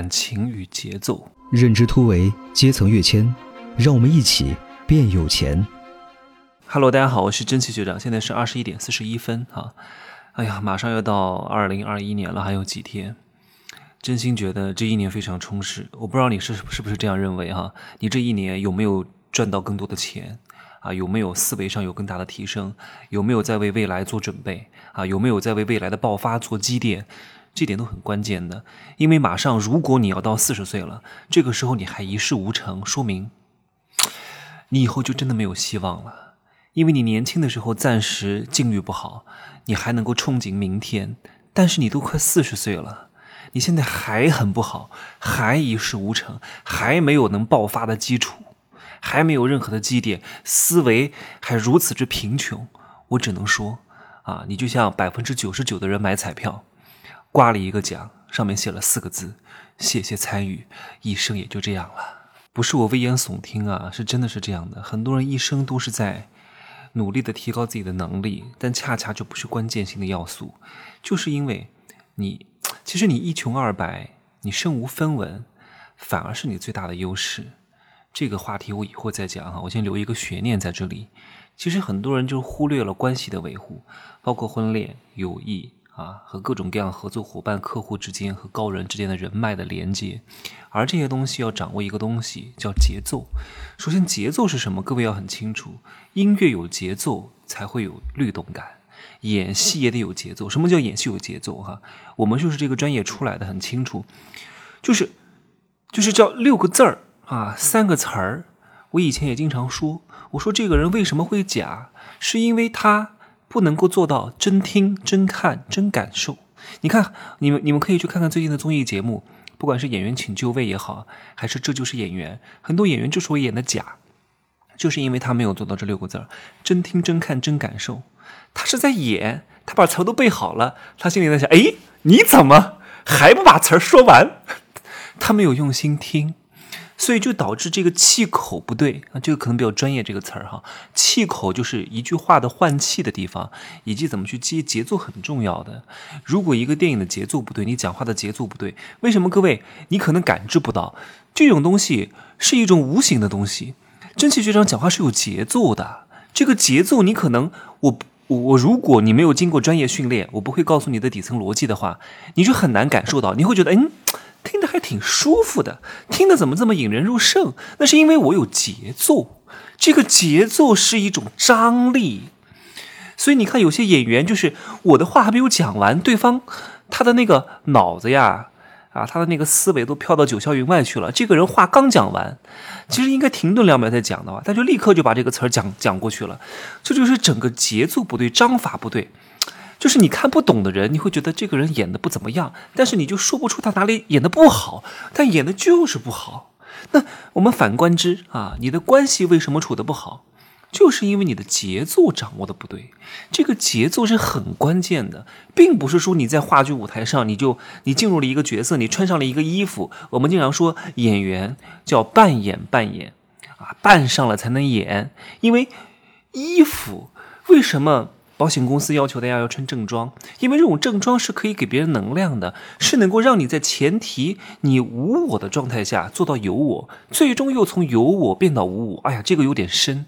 感情与节奏，认知突围，阶层跃迁，让我们一起变有钱。Hello，大家好，我是真奇学长，现在是二十一点四十一分哈。哎呀，马上要到二零二一年了，还有几天，真心觉得这一年非常充实。我不知道你是是不是这样认为哈？你这一年有没有赚到更多的钱啊？有没有思维上有更大的提升？有没有在为未来做准备啊？有没有在为未来的爆发做积淀？这点都很关键的，因为马上如果你要到四十岁了，这个时候你还一事无成，说明你以后就真的没有希望了。因为你年轻的时候暂时境遇不好，你还能够憧憬明天，但是你都快四十岁了，你现在还很不好，还一事无成，还没有能爆发的基础，还没有任何的基点，思维还如此之贫穷，我只能说，啊，你就像百分之九十九的人买彩票。刮了一个奖，上面写了四个字：“谢谢参与，一生也就这样了。”不是我危言耸听啊，是真的是这样的。很多人一生都是在努力的提高自己的能力，但恰恰就不是关键性的要素，就是因为你其实你一穷二白，你身无分文，反而是你最大的优势。这个话题我以后再讲哈，我先留一个悬念在这里。其实很多人就忽略了关系的维护，包括婚恋、友谊。啊，和各种各样合作伙伴、客户之间和高人之间的人脉的连接，而这些东西要掌握一个东西叫节奏。首先，节奏是什么？各位要很清楚，音乐有节奏才会有律动感，演戏也得有节奏。什么叫演戏有节奏？哈，我们就是这个专业出来的，很清楚，就是就是叫六个字儿啊，三个词儿。我以前也经常说，我说这个人为什么会假，是因为他。不能够做到真听、真看、真感受。你看，你们你们可以去看看最近的综艺节目，不管是演员请就位也好，还是这就是演员，很多演员之所以演的假，就是因为他没有做到这六个字儿：真听、真看、真感受。他是在演，他把词都背好了，他心里在想：哎，你怎么还不把词儿说完？他没有用心听。所以就导致这个气口不对啊，这个可能比较专业这个词儿哈。气口就是一句话的换气的地方，以及怎么去接节奏很重要的。如果一个电影的节奏不对，你讲话的节奏不对，为什么各位你可能感知不到这种东西是一种无形的东西？真气学长讲话是有节奏的，这个节奏你可能我我我如果你没有经过专业训练，我不会告诉你的底层逻辑的话，你就很难感受到，你会觉得嗯。听的还挺舒服的，听的怎么这么引人入胜？那是因为我有节奏，这个节奏是一种张力。所以你看，有些演员就是我的话还没有讲完，对方他的那个脑子呀，啊，他的那个思维都飘到九霄云外去了。这个人话刚讲完，其实应该停顿两秒再讲的话，他就立刻就把这个词儿讲讲过去了。这就是整个节奏不对，章法不对。就是你看不懂的人，你会觉得这个人演的不怎么样，但是你就说不出他哪里演的不好，但演的就是不好。那我们反观之啊，你的关系为什么处的不好？就是因为你的节奏掌握的不对。这个节奏是很关键的，并不是说你在话剧舞台上，你就你进入了一个角色，你穿上了一个衣服。我们经常说演员叫扮演扮演啊，扮上了才能演，因为衣服为什么？保险公司要求大家要穿正装，因为这种正装是可以给别人能量的，是能够让你在前提你无我的状态下做到有我，最终又从有我变到无我。哎呀，这个有点深，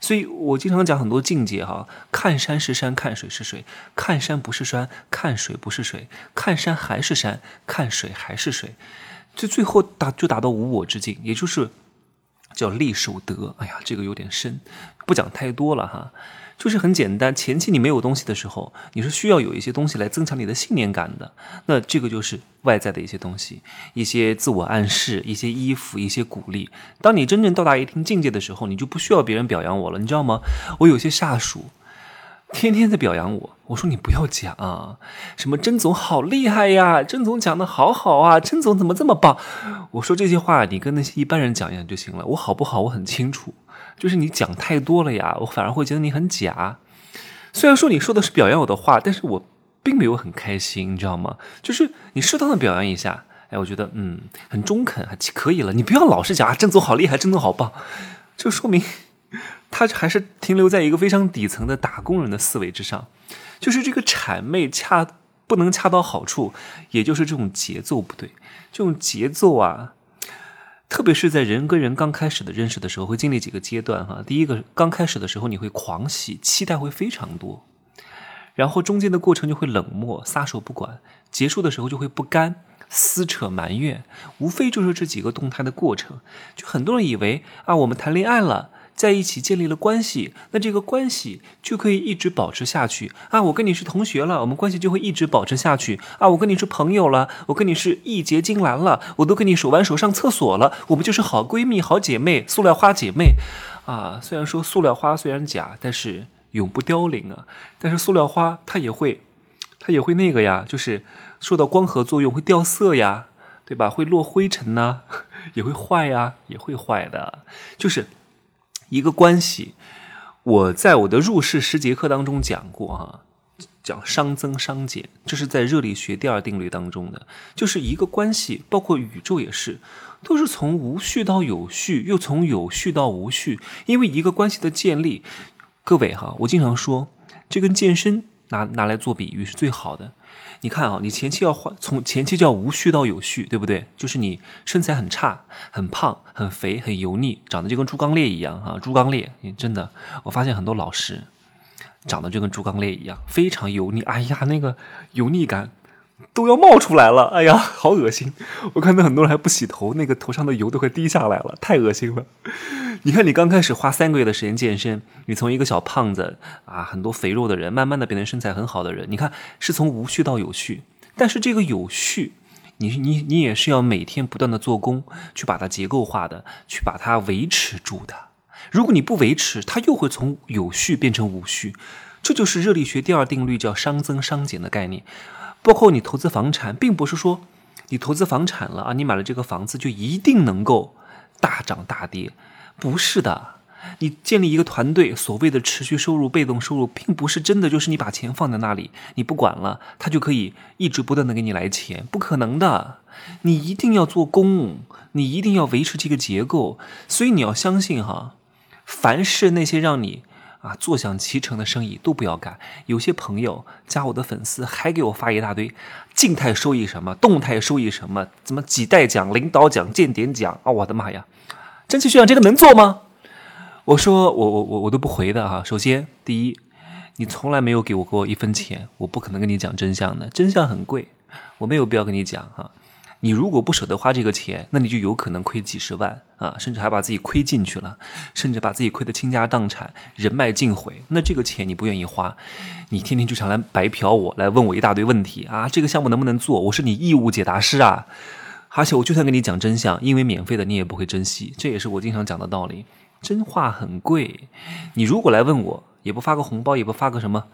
所以我经常讲很多境界哈，看山是山，看水是水，看山不是山，看水不是水，看山还是山，看水还是水，就最后达就达到无我之境，也就是叫力守德。哎呀，这个有点深，不讲太多了哈。就是很简单，前期你没有东西的时候，你是需要有一些东西来增强你的信念感的。那这个就是外在的一些东西，一些自我暗示，一些衣服，一些鼓励。当你真正到达一定境界的时候，你就不需要别人表扬我了，你知道吗？我有些下属天天在表扬我，我说你不要讲啊，什么甄总好厉害呀，甄总讲的好好啊，甄总怎么这么棒？我说这些话你跟那些一般人讲一讲就行了，我好不好我很清楚。就是你讲太多了呀，我反而会觉得你很假。虽然说你说的是表扬我的话，但是我并没有很开心，你知道吗？就是你适当的表扬一下，哎，我觉得嗯很中肯，还可以了。你不要老是讲啊，甄总好厉害，甄总好棒，就说明他还是停留在一个非常底层的打工人的思维之上。就是这个谄媚恰不能恰到好处，也就是这种节奏不对。这种节奏啊，特别是在人跟人刚开始的认识的时候，会经历几个阶段哈。第一个，刚开始的时候你会狂喜，期待会非常多，然后中间的过程就会冷漠、撒手不管，结束的时候就会不甘、撕扯、埋怨，无非就是这几个动态的过程。就很多人以为啊，我们谈恋爱了。在一起建立了关系，那这个关系就可以一直保持下去啊！我跟你是同学了，我们关系就会一直保持下去啊！我跟你是朋友了，我跟你是义结金兰了，我都跟你手挽手上厕所了，我们就是好闺蜜、好姐妹、塑料花姐妹啊！虽然说塑料花虽然假，但是永不凋零啊！但是塑料花它也会，它也会那个呀，就是受到光合作用会掉色呀，对吧？会落灰尘呐，也会坏呀，也会坏的，就是。一个关系，我在我的入世十节课当中讲过啊，讲熵增熵减，这是在热力学第二定律当中的，就是一个关系，包括宇宙也是，都是从无序到有序，又从有序到无序。因为一个关系的建立，各位哈，我经常说，这跟健身拿拿来做比喻是最好的。你看啊，你前期要换，从前期叫无序到有序，对不对？就是你身材很差、很胖、很肥、很油腻，长得就跟猪刚鬣一样啊！猪刚鬣，真的，我发现很多老师长得就跟猪刚鬣一样，非常油腻。哎呀，那个油腻感。都要冒出来了，哎呀，好恶心！我看到很多人还不洗头，那个头上的油都快滴下来了，太恶心了。你看，你刚开始花三个月的时间健身，你从一个小胖子啊，很多肥肉的人，慢慢的变成身材很好的人。你看，是从无序到有序，但是这个有序，你你你也是要每天不断的做工，去把它结构化的，去把它维持住的。如果你不维持，它又会从有序变成无序。这就是热力学第二定律，叫熵增熵减的概念。包括你投资房产，并不是说你投资房产了啊，你买了这个房子就一定能够大涨大跌，不是的。你建立一个团队，所谓的持续收入、被动收入，并不是真的就是你把钱放在那里，你不管了，它就可以一直不断的给你来钱，不可能的。你一定要做工，你一定要维持这个结构，所以你要相信哈，凡是那些让你。啊，坐享其成的生意都不要干。有些朋友加我的粉丝，还给我发一大堆静态收益什么，动态收益什么，怎么几代奖、领导奖、见点奖啊！我的妈呀，蒸汽学长这个能做吗？我说我我我我都不回的哈。首先，第一，你从来没有给我过一分钱，我不可能跟你讲真相的，真相很贵，我没有必要跟你讲哈。你如果不舍得花这个钱，那你就有可能亏几十万啊，甚至还把自己亏进去了，甚至把自己亏得倾家荡产、人脉尽毁。那这个钱你不愿意花，你天天就想来白嫖我，来问我一大堆问题啊，这个项目能不能做？我是你义务解答师啊，而且我就算跟你讲真相，因为免费的你也不会珍惜，这也是我经常讲的道理。真话很贵，你如果来问我，也不发个红包，也不发个什么。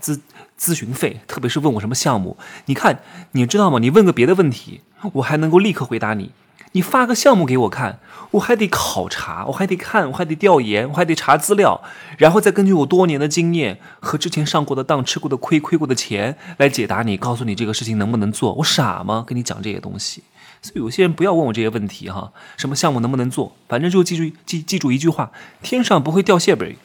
咨咨询费，特别是问我什么项目，你看，你知道吗？你问个别的问题，我还能够立刻回答你。你发个项目给我看，我还得考察，我还得看，我还得调研，我还得查资料，然后再根据我多年的经验和之前上过的当、吃过的亏、亏过的钱来解答你，告诉你这个事情能不能做。我傻吗？跟你讲这些东西。所以有些人不要问我这些问题哈，什么项目能不能做，反正就记住记记住一句话：天上不会掉馅饼，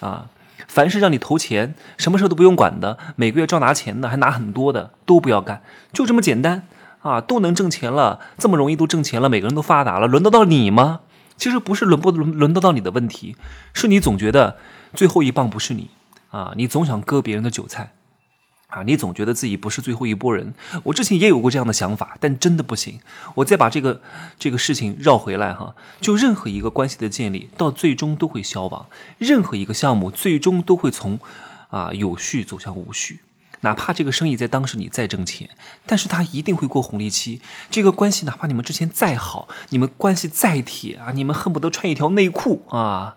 啊。凡是让你投钱，什么事都不用管的，每个月照拿钱的，还拿很多的，都不要干，就这么简单啊！都能挣钱了，这么容易都挣钱了，每个人都发达了，轮得到你吗？其实不是轮不轮轮得到你的问题，是你总觉得最后一棒不是你啊，你总想割别人的韭菜。啊，你总觉得自己不是最后一波人。我之前也有过这样的想法，但真的不行。我再把这个这个事情绕回来哈，就任何一个关系的建立，到最终都会消亡；任何一个项目，最终都会从啊有序走向无序。哪怕这个生意在当时你再挣钱，但是它一定会过红利期。这个关系，哪怕你们之前再好，你们关系再铁啊，你们恨不得穿一条内裤啊，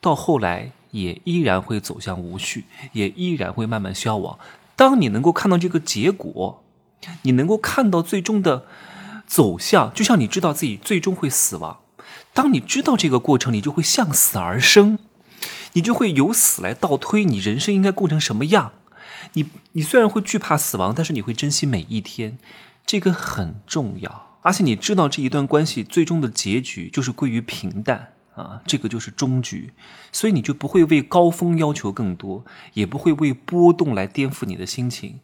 到后来。也依然会走向无序，也依然会慢慢消亡。当你能够看到这个结果，你能够看到最终的走向，就像你知道自己最终会死亡。当你知道这个过程，你就会向死而生，你就会由死来倒推你人生应该过成什么样。你你虽然会惧怕死亡，但是你会珍惜每一天，这个很重要。而且你知道这一段关系最终的结局就是归于平淡。啊，这个就是终局，所以你就不会为高峰要求更多，也不会为波动来颠覆你的心情。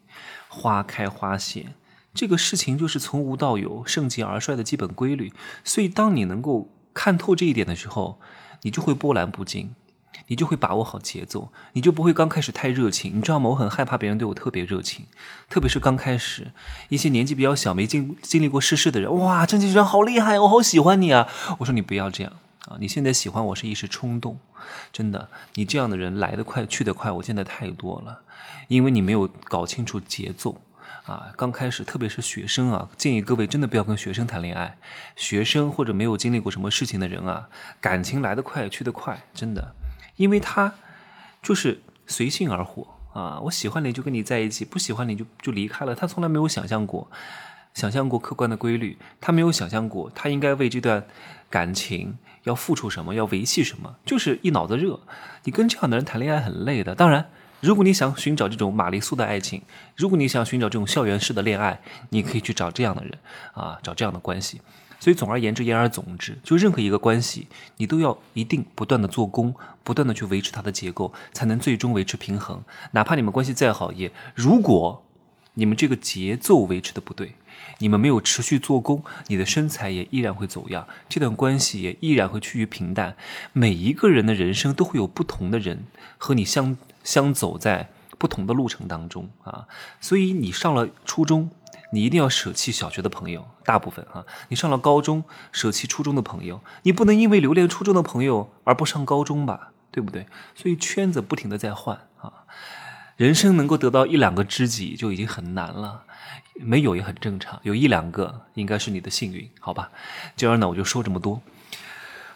花开花谢，这个事情就是从无到有、盛极而衰的基本规律。所以，当你能够看透这一点的时候，你就会波澜不惊。你就会把握好节奏，你就不会刚开始太热情，你知道吗？我很害怕别人对我特别热情，特别是刚开始，一些年纪比较小、没经经历过世事的人，哇，郑局长好厉害，我好喜欢你啊！我说你不要这样啊，你现在喜欢我是一时冲动，真的，你这样的人来得快去得快，我见得太多了，因为你没有搞清楚节奏。啊，刚开始，特别是学生啊，建议各位真的不要跟学生谈恋爱。学生或者没有经历过什么事情的人啊，感情来得快去得快，真的。因为他就是随性而活啊，我喜欢你就跟你在一起，不喜欢你就就离开了。他从来没有想象过，想象过客观的规律，他没有想象过他应该为这段感情要付出什么，要维系什么，就是一脑子热。你跟这样的人谈恋爱很累的。当然，如果你想寻找这种玛丽苏的爱情，如果你想寻找这种校园式的恋爱，你可以去找这样的人啊，找这样的关系。所以，总而言之，言而总之，就任何一个关系，你都要一定不断的做功，不断的去维持它的结构，才能最终维持平衡。哪怕你们关系再好，也如果你们这个节奏维持的不对，你们没有持续做功，你的身材也依然会走样，这段关系也依然会趋于平淡。每一个人的人生都会有不同的人和你相相走在不同的路程当中啊，所以你上了初中。你一定要舍弃小学的朋友，大部分啊。你上了高中，舍弃初中的朋友，你不能因为留恋初中的朋友而不上高中吧？对不对？所以圈子不停的在换啊。人生能够得到一两个知己就已经很难了，没有也很正常，有一两个应该是你的幸运，好吧？今儿呢我就说这么多。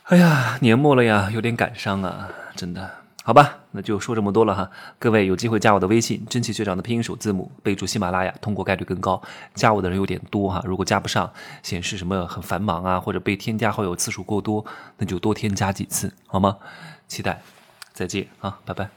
哎呀，年末了呀，有点感伤啊，真的。好吧，那就说这么多了哈。各位有机会加我的微信“真奇学长”的拼音首字母，备注喜马拉雅，通过概率更高。加我的人有点多哈，如果加不上，显示什么很繁忙啊，或者被添加好友次数过多，那就多添加几次好吗？期待，再见啊，拜拜。